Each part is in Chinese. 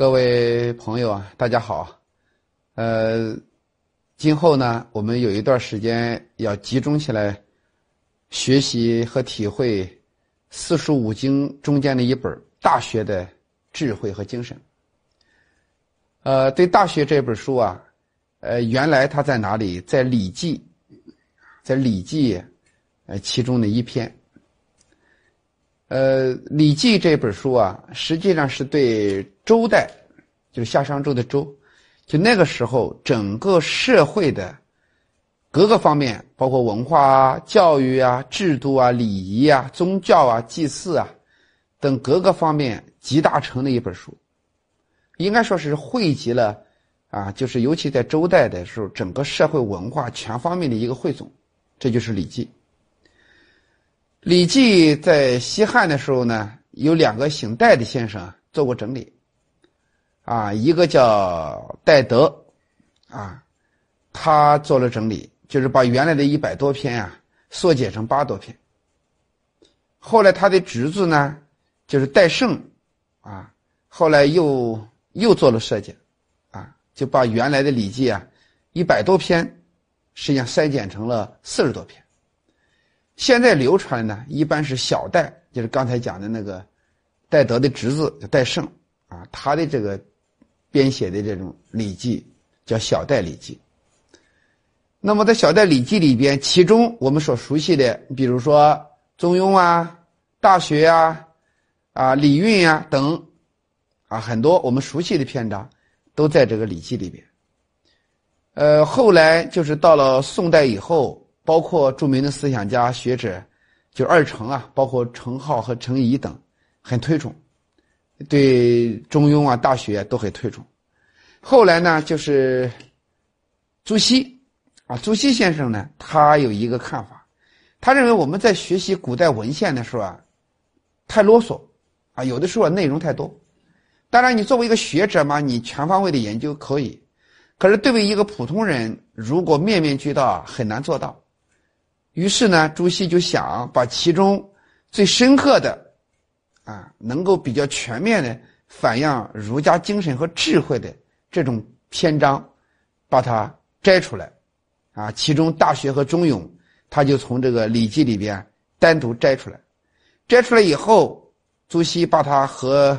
各位朋友啊，大家好。呃，今后呢，我们有一段时间要集中起来学习和体会四书五经中间的一本《大学》的智慧和精神。呃，对《大学》这本书啊，呃，原来它在哪里？在《礼记》，在《礼记》呃其中的一篇。呃，《礼记》这本书啊，实际上是对周代，就是夏商周的周，就那个时候整个社会的各个方面，包括文化啊、教育啊、制度啊、礼仪啊、宗教啊、祭祀啊等各个方面集大成的一本书，应该说是汇集了啊，就是尤其在周代的时候，整个社会文化全方面的一个汇总，这就是《礼记》。《礼记》在西汉的时候呢，有两个姓戴的先生做过整理，啊，一个叫戴德，啊，他做了整理，就是把原来的一百多篇啊缩减成八多篇。后来他的侄子呢，就是戴胜，啊，后来又又做了设计，啊，就把原来的《礼记》啊一百多篇，实际上筛减成了四十多篇。现在流传呢，一般是小戴，就是刚才讲的那个戴德的侄子叫戴胜啊，他的这个编写的这种《礼记》叫小戴《礼记》。那么在小戴《礼记》里边，其中我们所熟悉的，比如说《中庸》啊、《大学》啊、啊《礼运》啊等啊，很多我们熟悉的篇章都在这个《礼记》里边。呃，后来就是到了宋代以后。包括著名的思想家学者，就二程啊，包括程颢和程颐等，很推崇，对《中庸》啊、《大学》都很推崇。后来呢，就是朱熹啊，朱熹先生呢，他有一个看法，他认为我们在学习古代文献的时候啊，太啰嗦啊，有的时候内容太多。当然，你作为一个学者嘛，你全方位的研究可以，可是对于一个普通人，如果面面俱到啊，很难做到。于是呢，朱熹就想把其中最深刻的，啊，能够比较全面的反映儒家精神和智慧的这种篇章，把它摘出来，啊，其中《大学》和《中庸》，他就从这个《礼记》里边单独摘出来，摘出来以后，朱熹把它和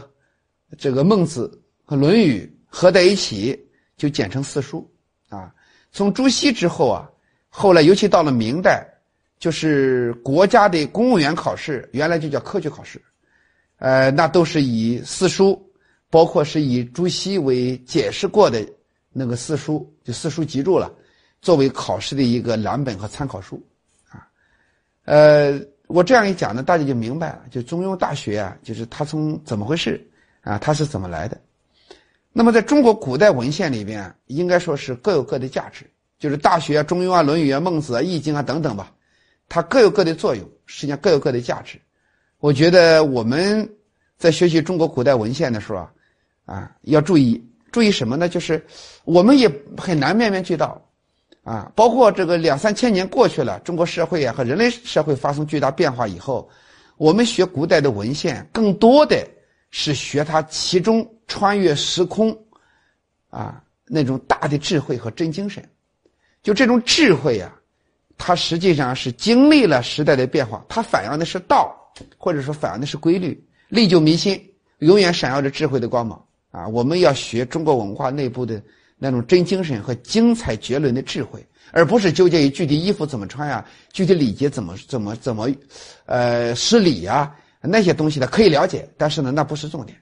这个《孟子》和《论语》合在一起，就简称四书，啊，从朱熹之后啊，后来尤其到了明代。就是国家的公务员考试，原来就叫科举考试，呃，那都是以四书，包括是以朱熹为解释过的那个四书，就四书集注了，作为考试的一个蓝本和参考书，啊，呃，我这样一讲呢，大家就明白了，就《中庸》《大学》啊，就是它从怎么回事啊，它是怎么来的。那么在中国古代文献里边，应该说是各有各的价值，就是《大学》啊、《中庸》啊、《论语》啊、《孟子》啊、《易经》啊等等吧。它各有各的作用，实际上各有各的价值。我觉得我们在学习中国古代文献的时候啊，啊，要注意注意什么呢？就是我们也很难面面俱到，啊，包括这个两三千年过去了，中国社会啊和人类社会发生巨大变化以后，我们学古代的文献，更多的是学它其中穿越时空，啊，那种大的智慧和真精神，就这种智慧呀。它实际上是经历了时代的变化，它反映的是道，或者说反映的是规律，历久弥新，永远闪耀着智慧的光芒啊！我们要学中国文化内部的那种真精神和精彩绝伦的智慧，而不是纠结于具体衣服怎么穿呀，具体礼节怎么怎么怎么，呃，施礼呀那些东西呢？可以了解，但是呢，那不是重点。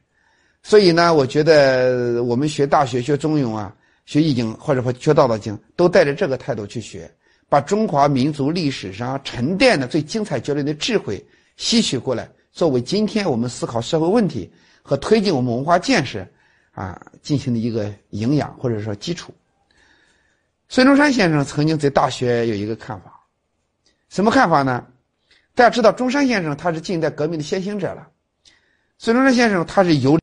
所以呢，我觉得我们学大学、学中庸啊、学易经或者说学道德经，都带着这个态度去学。把中华民族历史上沉淀的最精彩绝伦的智慧吸取过来，作为今天我们思考社会问题和推进我们文化建设啊进行的一个营养或者说基础。孙中山先生曾经在大学有一个看法，什么看法呢？大家知道中山先生他是近代革命的先行者了，孙中山先生他是由。